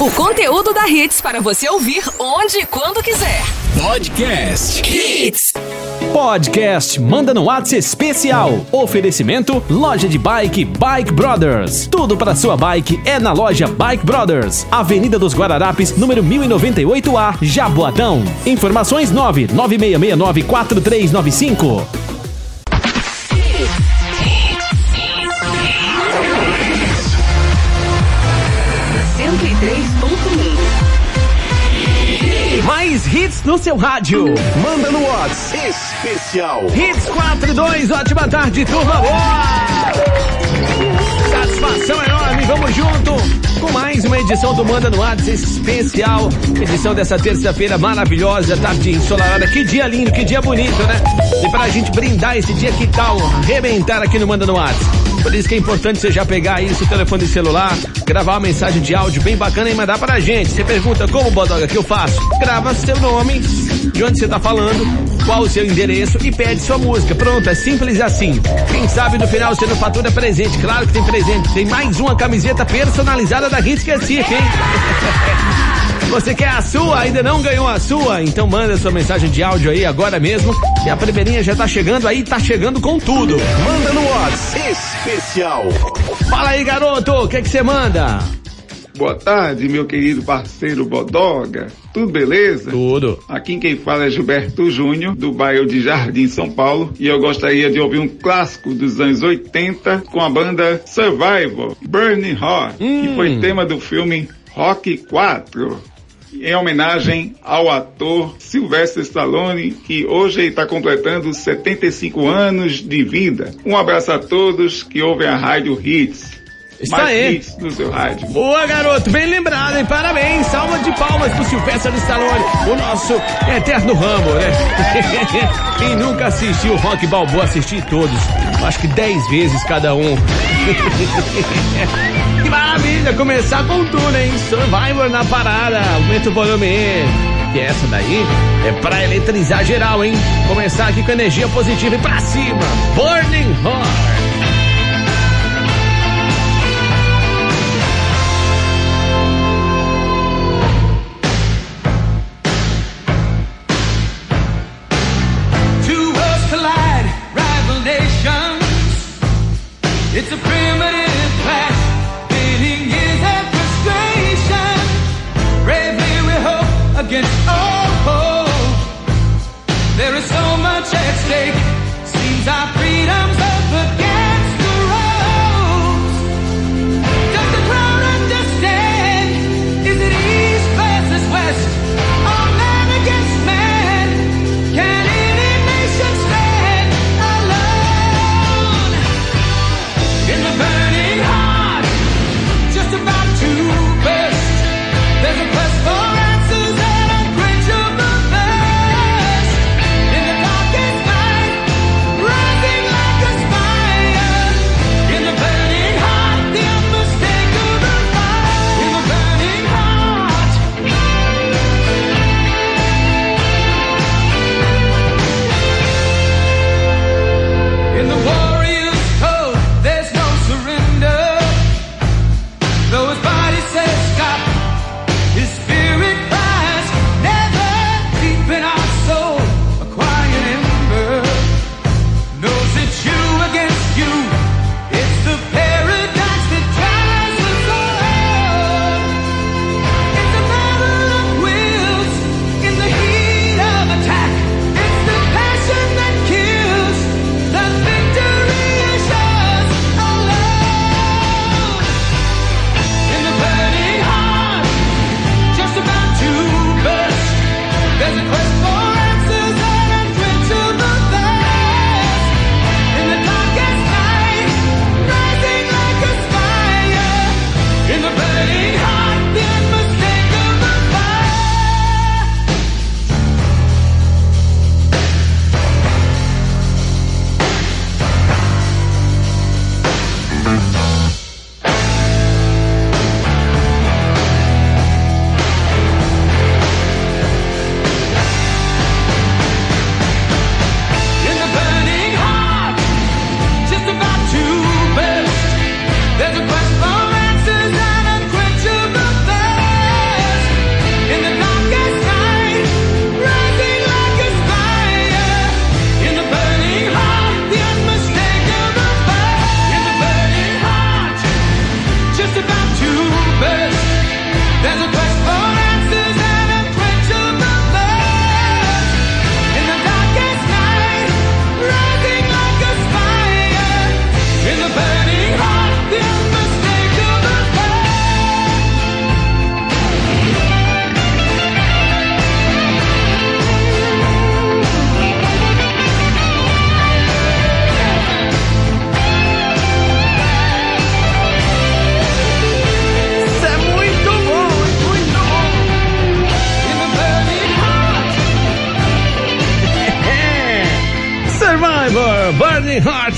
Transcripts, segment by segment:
O conteúdo da Hits para você ouvir onde e quando quiser. Podcast Hits. Podcast Manda no Whats especial. Oferecimento Loja de Bike Bike Brothers. Tudo para sua bike é na loja Bike Brothers. Avenida dos Guararapes, número 1098A, Jaboatão. Informações 99669 hits no seu rádio. Manda no Whats especial. Hits 42, ótima tarde, turma boa! Satisfação enorme, vamos junto com mais uma edição do Manda no Whats especial. Edição dessa terça-feira maravilhosa, tarde ensolarada. Que dia lindo, que dia bonito, né? E pra gente brindar esse dia, que tal arrebentar aqui no Manda no Whats? Por isso que é importante você já pegar aí seu telefone celular, gravar uma mensagem de áudio bem bacana e mandar pra gente. Você pergunta como, Bodoga, que eu faço? Grava seu nome, de onde você tá falando, qual o seu endereço e pede sua música. Pronto, é simples assim. Quem sabe no final você não fatura presente. Claro que tem presente. Tem mais uma camiseta personalizada da Hits que é hein? Você quer a sua? Ainda não ganhou a sua? Então manda sua mensagem de áudio aí agora mesmo. E a primeirinha já tá chegando aí, tá chegando com tudo. Manda no Whats especial. Fala aí, garoto, o que que você manda? Boa tarde, meu querido parceiro Bodoga. Tudo beleza? Tudo. Aqui quem fala é Gilberto Júnior, do bairro de Jardim, São Paulo. E eu gostaria de ouvir um clássico dos anos 80 com a banda Survival, Burning Heart, que foi tema do filme Rock 4. Em homenagem ao ator Sylvester Stallone, que hoje está completando 75 anos de vida. Um abraço a todos que ouvem a Rádio Hits. Isso Mais aí. no seu rádio. Boa, garoto, bem lembrado, hein? Parabéns, salva de palmas pro Silvestre Stallone, o nosso eterno Rambo, né? Quem nunca assistiu Rock Balboa, assisti todos, acho que 10 vezes cada um. que maravilha, começar com tudo, hein? Survivor na parada, aumenta o volume. Que essa daí é pra eletrizar geral, hein? Começar aqui com energia positiva e pra cima. Burning Heart.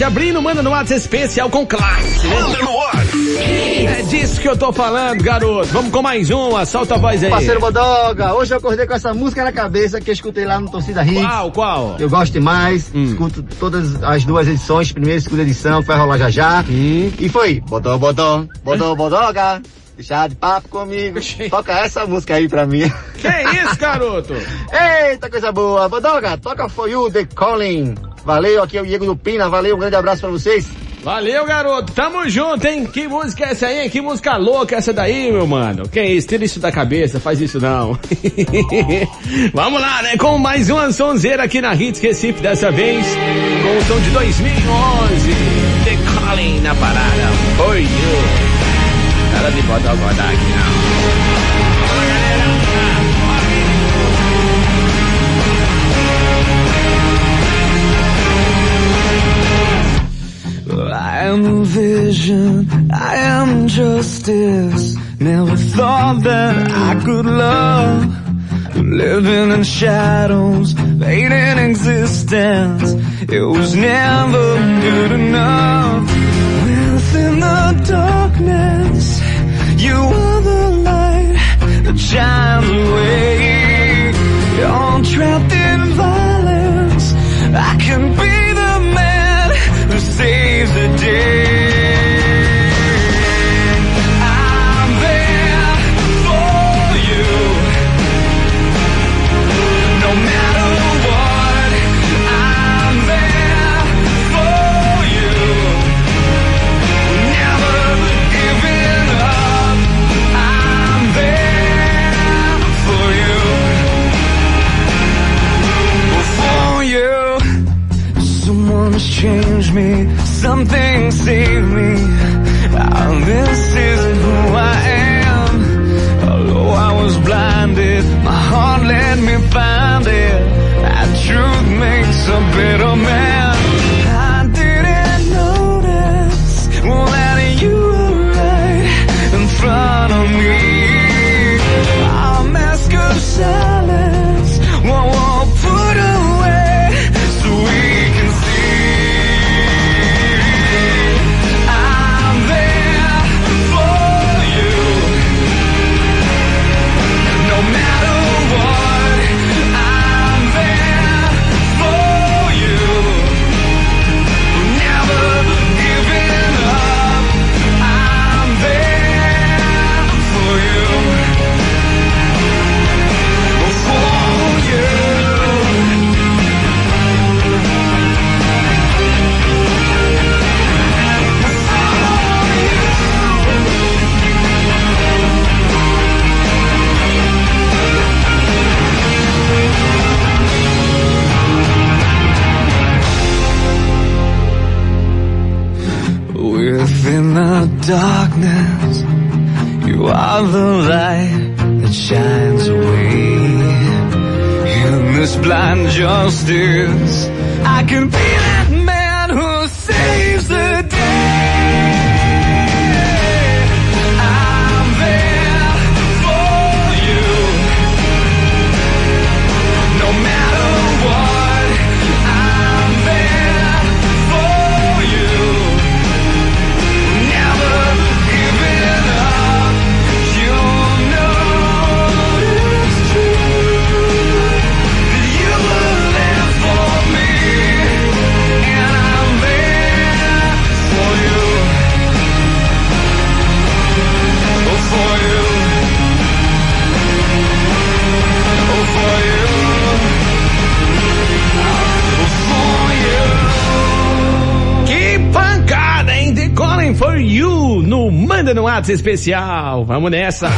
Heart, abrindo, manda no WhatsApp especial com classe, né? Manda no WhatsApp. É disso que eu tô falando, garoto. Vamos com mais uma, solta a voz aí. Parceiro Bodoga, hoje eu acordei com essa música na cabeça que eu escutei lá no Torcida Hits. Qual, qual? Eu gosto demais, Hum. escuto todas as duas edições, primeira e segunda edição, que vai rolar já já. Hum. E foi, Bodó, Bodó, Bodó, Bodoga, deixar de papo comigo, toca essa música aí pra mim. Que isso, garoto? Eita, coisa boa, Bodoga, toca For You, The Calling. Valeu, aqui é o Diego do Pina, valeu, um grande abraço pra vocês. Valeu, garoto. Tamo junto, hein? Que música é essa aí? Que música louca é essa daí, meu mano? Que isso? Tira isso da cabeça, faz isso não. Vamos lá, né? Com mais uma sonzeira aqui na Hits Recife dessa vez. Com o som de 2011. The Calling na parada. For you. Nada de botar o aqui não. Vision, I am justice. Never thought that I could love. Living in shadows, fading existence. It was never good enough. Within the darkness, you are the light that shines away. You're trapped in violence. I can be the man who saves the day. Me. Something saved me. Ah, this isn't who I am. Although I was blinded, my heart let me find it. That truth makes a better man. Especial. Vamos nessa.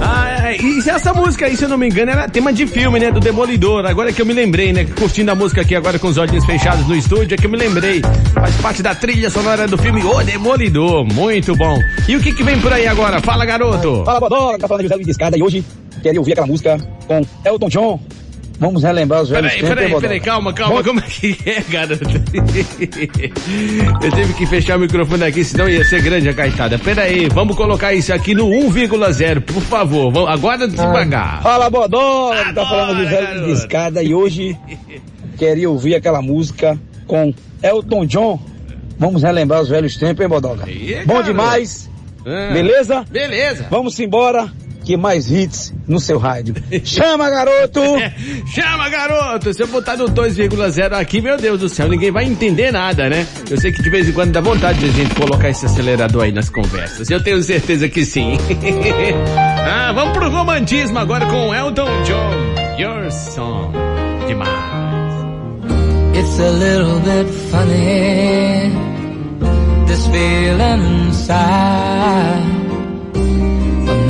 Ah, e essa música aí, se eu não me engano, era tema de filme, né? Do Demolidor. Agora que eu me lembrei, né? Curtindo a música aqui agora com os olhinhos fechados no estúdio, é que eu me lembrei. Faz parte da trilha sonora do filme O Demolidor. Muito bom. E o que que vem por aí agora? Fala, garoto. Fala, Bodoga, tá falando de José de Escada e hoje queria ouvir aquela música com Elton John. Vamos relembrar os velhos Peraí, tempos, peraí, peraí, calma, calma, como é que é, garoto? Eu tive que fechar o microfone aqui, senão ia ser grande a caitada. Peraí, vamos colocar isso aqui no 1,0, por favor. Vamos, agora devagar. Fala, Bodoga, tá falando de garoto. de Escada e hoje queria ouvir aquela música com Elton John. Vamos relembrar os velhos tempos, hein, Bodoga? Bom garoto. demais. Ah, Beleza? Beleza. Vamos embora, que mais hits no seu rádio. Chama, garoto! Chama, garoto! Se eu botar no 2,0 aqui, meu Deus do céu, ninguém vai entender nada, né? Eu sei que de vez em quando dá vontade de a gente colocar esse acelerador aí nas conversas. Eu tenho certeza que sim. ah, vamos pro romantismo agora com Elton John. Your Song. Demais. It's a little bit funny, this feeling inside.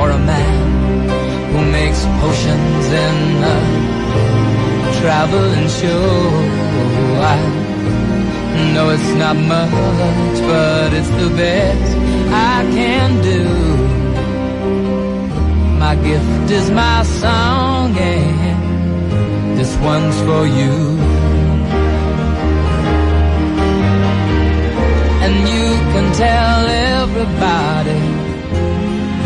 or a man who makes potions in a traveling show. I know it's not much, but it's the best I can do. My gift is my song, and this one's for you. and you can tell everybody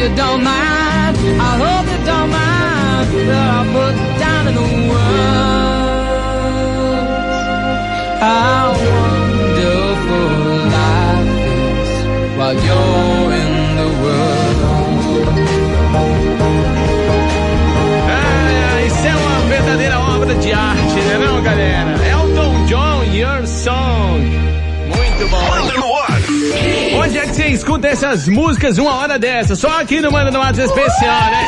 you don't mind. I hope you don't mind that I put down in the words how wonderful life is while you're in the world. Ah, isso é uma verdadeira obra de arte, né não, galera? Elton John, Your Song. Muito bom. Você escuta essas músicas uma hora dessa? Só aqui no Manda no WhatsApp especial, né?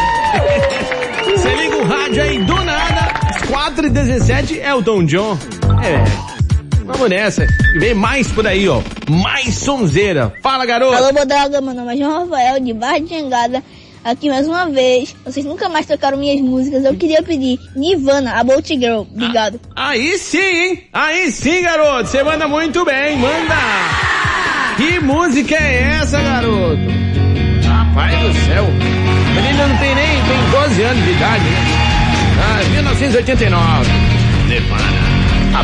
Você liga o rádio aí do nada, às 4 e 17 Elton John. É. Vamos nessa. E vem mais por aí, ó. Mais sonzeira. Fala, garoto. Alô, Bodaga, meu nome é João Rafael, de Barra de Jangada. Aqui mais uma vez. Vocês nunca mais tocaram minhas músicas. Eu queria pedir Nirvana, a Bolt Girl. Obrigado. Aí sim, hein? Aí sim, garoto. Você manda muito bem. Manda. Que música é essa, garoto? Rapaz do céu. O menino não tem nem tem 12 anos de idade, né? Ah, 1989. Nirvana. A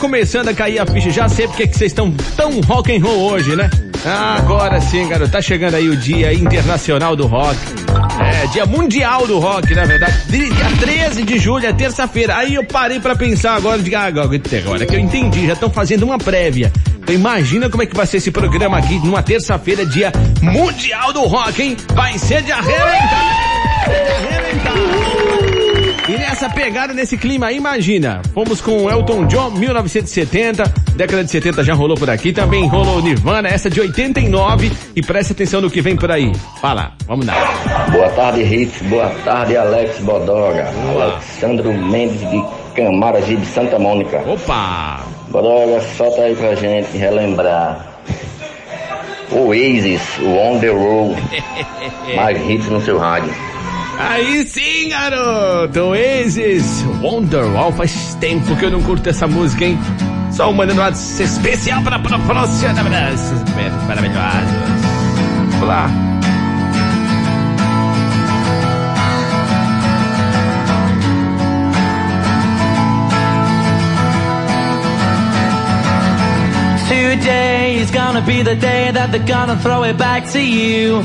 começando a cair a ficha, já sei porque que vocês estão tão rock and roll hoje, né? Ah, agora sim, garoto, tá chegando aí o dia internacional do rock. É, dia mundial do rock, na verdade. Dia 13 de julho, é terça-feira. Aí eu parei pra pensar agora, de, ah, agora que eu entendi, já estão fazendo uma prévia. Então imagina como é que vai ser esse programa aqui numa terça-feira, dia mundial do rock, hein? Vai ser de arrebentar! De arrebentar! E nessa pegada, nesse clima imagina, fomos com Elton John, 1970, década de 70 já rolou por aqui, também rolou Nirvana, essa de 89, e preste atenção no que vem por aí. Fala, vamos lá. Boa tarde, Ritz. Boa tarde, Alex Bodoga. Alexandro Mendes de Camaragibe de Santa Mônica. Opa! Bodoga, solta aí pra gente relembrar. Oasis, o On The Road. Mais hits no seu rádio. Aí sim, garoto! Oasis, Wonderwall, faz tempo que eu não curto essa música, hein? Só um mandando um especial para para maravilhosos. Vamos lá. Today is gonna be the day that they're gonna throw it back to you.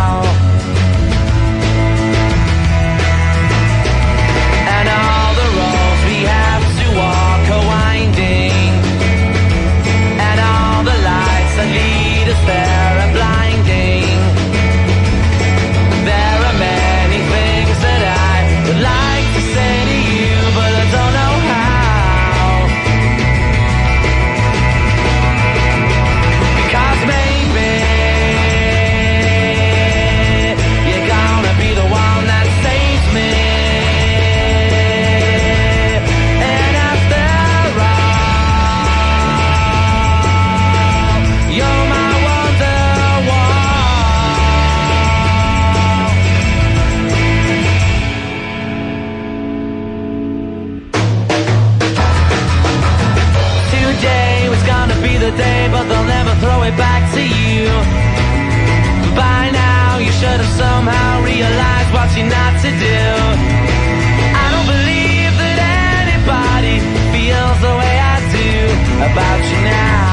By now you should have somehow realized what you're not to do. I don't believe that anybody feels the way I do about you now.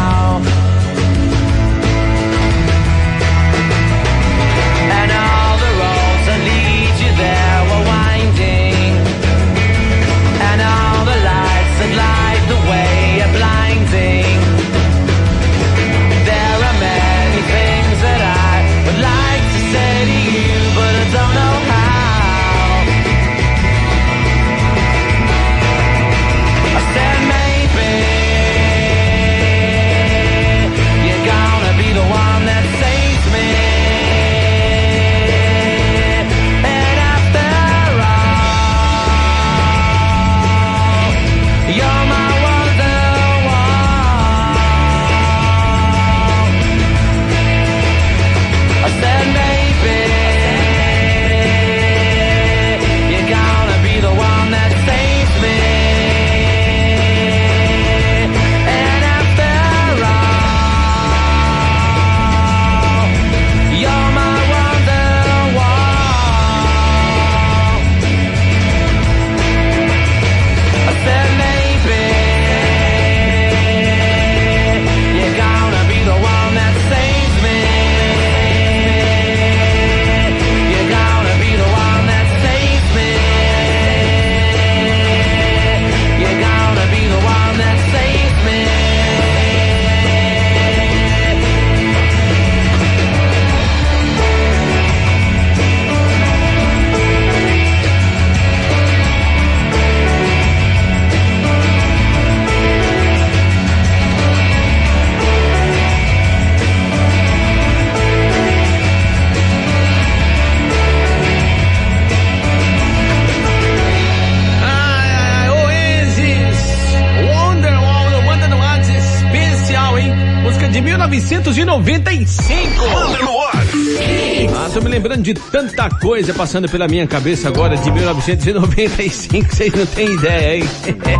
Tanta coisa passando pela minha cabeça agora de 1995, vocês não têm ideia, hein?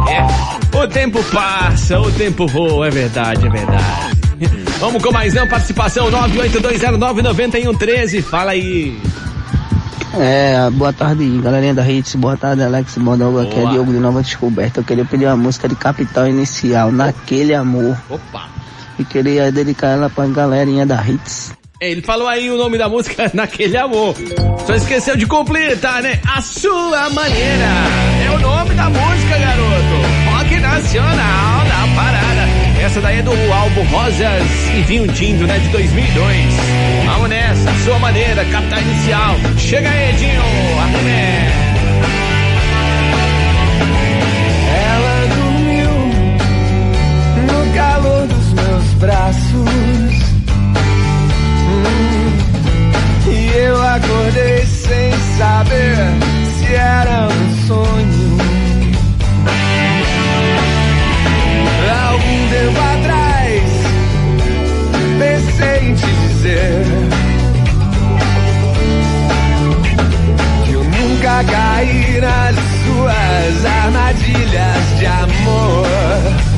o tempo passa, o tempo voa, é verdade, é verdade. Vamos com mais não, participação 982099113, fala aí. É, boa tarde, galerinha da Hits, boa tarde, Alex Bodoga, aqui é. Diogo de Nova Descoberta. Eu queria pedir uma música de Capital Inicial, Naquele Amor, Opa. e queria dedicar ela pra galerinha da Hits. Ele falou aí o nome da música naquele amor. Só esqueceu de completar, né? A sua maneira. É o nome da música, garoto. Rock nacional na parada. Essa daí é do álbum Rosas e Vinho Tinto, né? De 2002. Vamos nessa, a sua maneira, capital inicial. Chega aí, Edinho. Arrumé. Ela dormiu no calor dos meus braços. eu acordei sem saber se era um sonho. Algum tempo atrás, pensei em te dizer que eu nunca caí nas suas armadilhas de amor.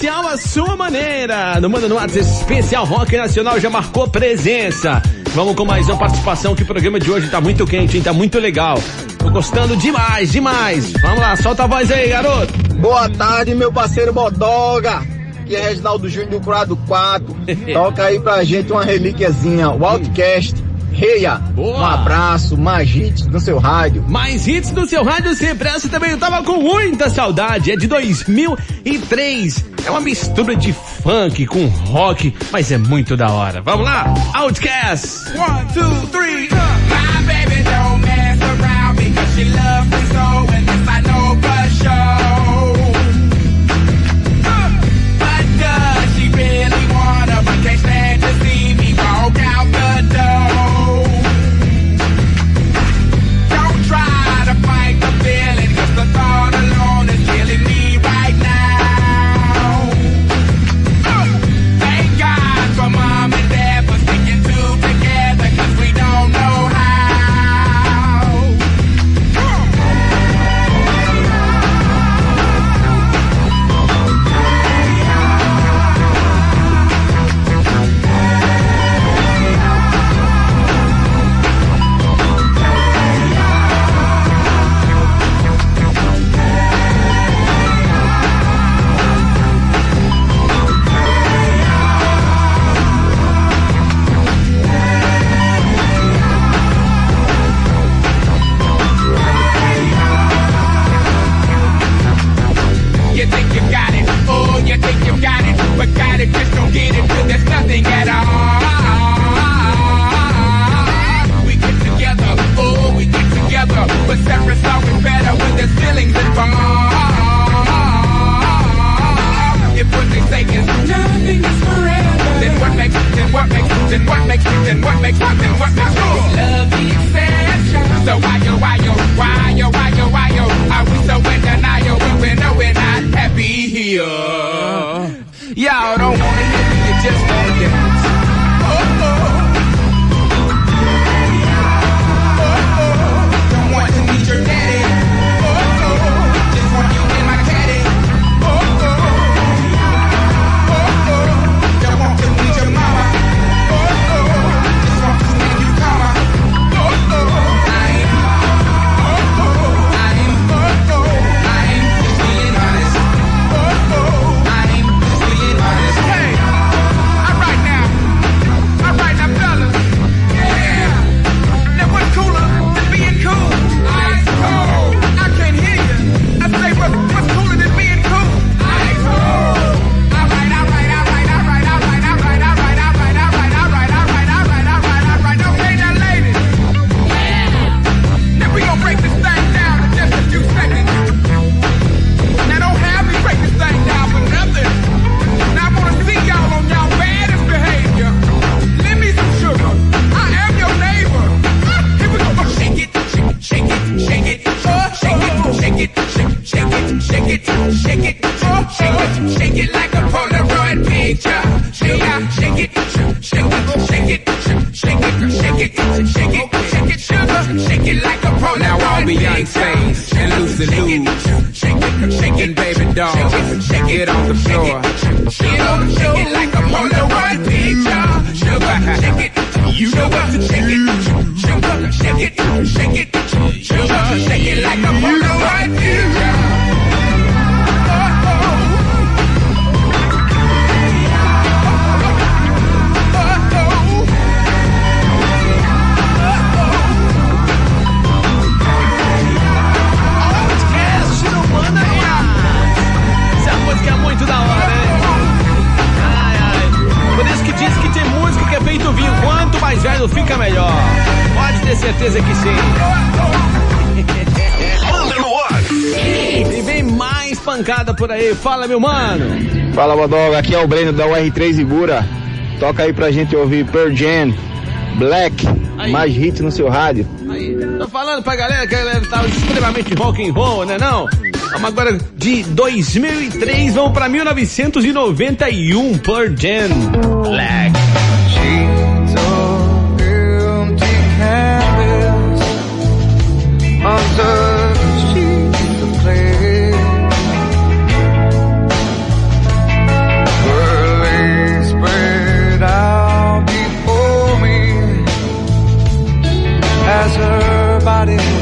especial à sua maneira. No Manda no Artes Especial Rock Nacional já marcou presença. Vamos com mais uma participação que o programa de hoje tá muito quente, hein? Tá muito legal. Tô gostando demais, demais. Vamos lá, solta a voz aí, garoto. Boa tarde, meu parceiro Bodoga. Aqui é Reginaldo Júnior do Curado 4. Toca aí pra gente uma relíquiazinha, o Outcast. Reia, um abraço, mais hits no seu rádio. Mais hits no seu rádio sempre. Essa também eu tava com muita saudade. É de 2003. É uma mistura de funk com rock, mas é muito da hora. Vamos lá, Outcast. One, two, three, go. My baby don't mess around me, she loves por aí. Fala, meu mano. Fala, Bodoga. Aqui é o Breno da UR3 Ibura. Toca aí pra gente ouvir Pearl Jam, Black, aí. mais hit no seu rádio. Aí. Tô falando pra galera que a galera tá extremamente rock and roll, né não? Vamos agora de 2003, vamos pra 1991, Pearl Jam, Black. Under as her body.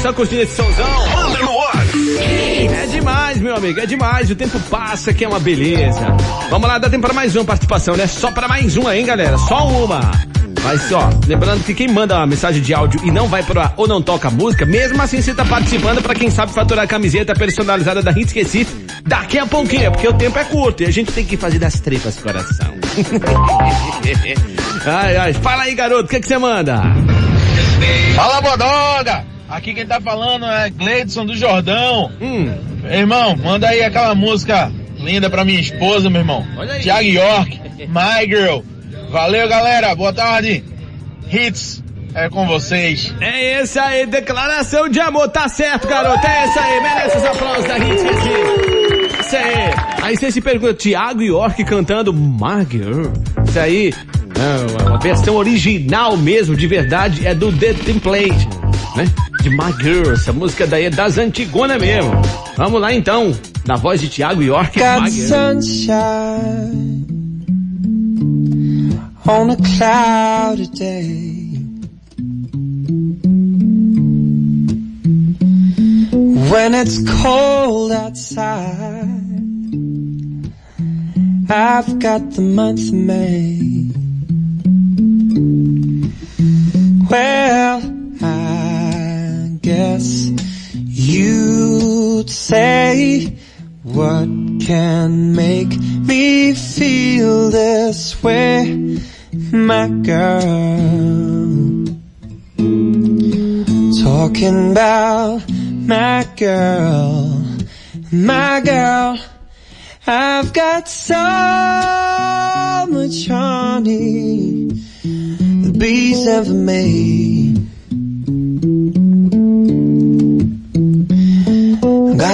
só curtindo esse somzão. Manda no ar. É demais, meu amigo, é demais. O tempo passa, que é uma beleza. Vamos lá, dá tempo para mais uma participação, né? Só para mais uma, hein, galera? Só uma. Mas, só. lembrando que quem manda uma mensagem de áudio e não vai pro ar ou não toca música, mesmo assim você tá participando para quem sabe faturar a camiseta personalizada da Hits Recife daqui a pouquinho, porque o tempo é curto e a gente tem que fazer das tripas coração. ai, ai, fala aí, garoto, o que, é que você manda? Fala, Bodonga! Aqui quem tá falando é Gleidson do Jordão. Hum. Irmão, manda aí aquela música linda pra minha esposa, meu irmão. Olha aí. Thiago York, My Girl. Valeu, galera. Boa tarde. Hits é com vocês. É esse aí, declaração de amor, tá certo, garoto, é esse aí, merece os aplausos da Hits Recife. Isso aí. Aí você se pergunta, Thiago York cantando My Girl. Isso aí, é, a versão original mesmo, de verdade, é do The Template, né? De My Girl, essa música daí é das antigonas mesmo. Vamos lá então, na voz de Thiago York, Got sunshine on a cloudy day. When it's cold outside, I've got the month of May. Well, say what can make me feel this way, my girl? Talking about my girl, my girl. I've got so much honey the bees never made.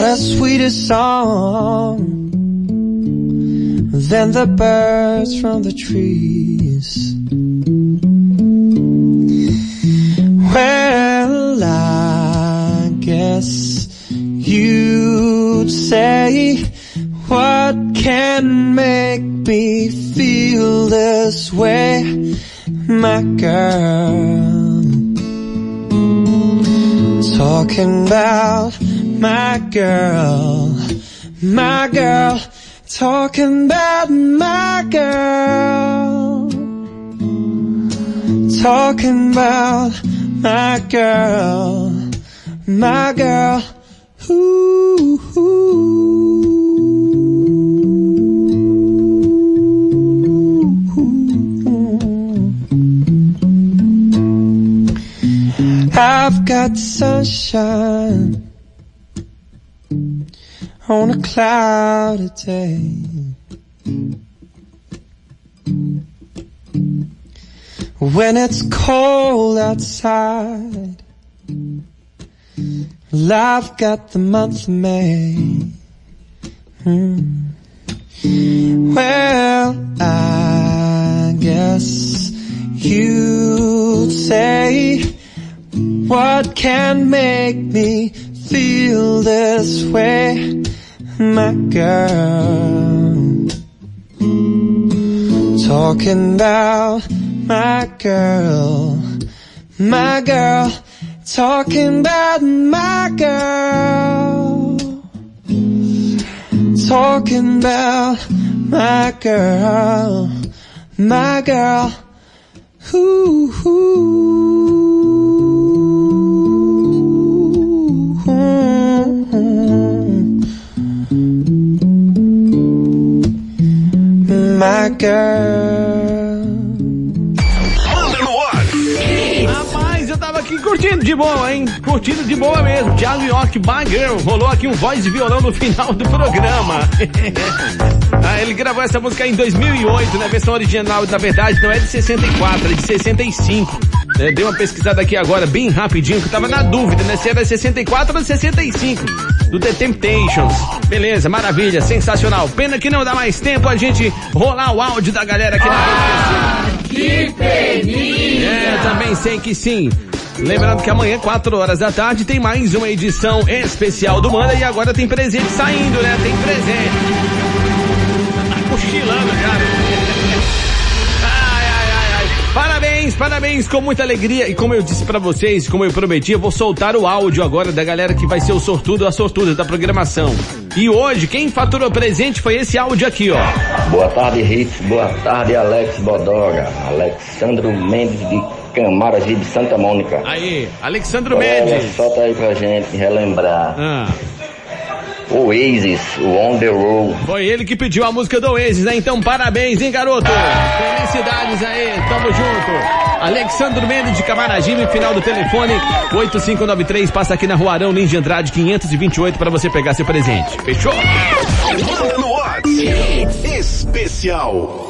A sweeter song than the birds from the trees. Well, I guess you'd say what can make me feel this way, my girl. Talking about my girl, my girl, talking about my girl, talking about my girl, my girl, ooh, I've got sunshine on a cloudy day. When it's cold outside, I've got the month of May. Hmm. Well, I guess you'd say what can make me feel this way, my girl? Talking about my girl, my girl, talking about my girl, talking about my girl, my girl, ooh, my girl. Manda no ar. Rapaz, eu tava aqui curtindo de boa, hein? Curtindo de boa mesmo. Thiago York, My Girl. Rolou aqui um voz e violão no final do programa. ah, ele gravou essa música em 2008, na versão original, na verdade, não é de 64, é de 65. Eu dei uma pesquisada aqui agora, bem rapidinho, que eu tava na dúvida, né? Se era 64 ou 65. Do The Temptations. Beleza, maravilha, sensacional. Pena que não dá mais tempo a gente rolar o áudio da galera aqui na Que peninha! é, também sei que sim. Lembrando que amanhã, 4 horas da tarde, tem mais uma edição especial do Manda e agora tem presente saindo, né? Tem presente. Tá cochilando, cara. Ai, Parabéns Parabéns, com muita alegria. E como eu disse pra vocês, como eu prometi, eu vou soltar o áudio agora da galera que vai ser o sortudo, a sortuda da programação. E hoje, quem faturou presente foi esse áudio aqui, ó. Boa tarde, Hits. Boa tarde, Alex Bodoga. Alexandro Mendes de Camaragibe, Santa Mônica. Aí, Alexandro Olha, Mendes. solta aí pra gente relembrar. Ah. Oasis, o On The Road. Foi ele que pediu a música do Oasis, né? Então parabéns, hein, garoto? Felicidades aí, tamo junto. Alexandro Mendes de Camaragibe, final do telefone 8593, passa aqui na Rua Arão Lins de Andrade 528 pra você pegar seu presente. Fechou? Manda no WhatsApp. Especial.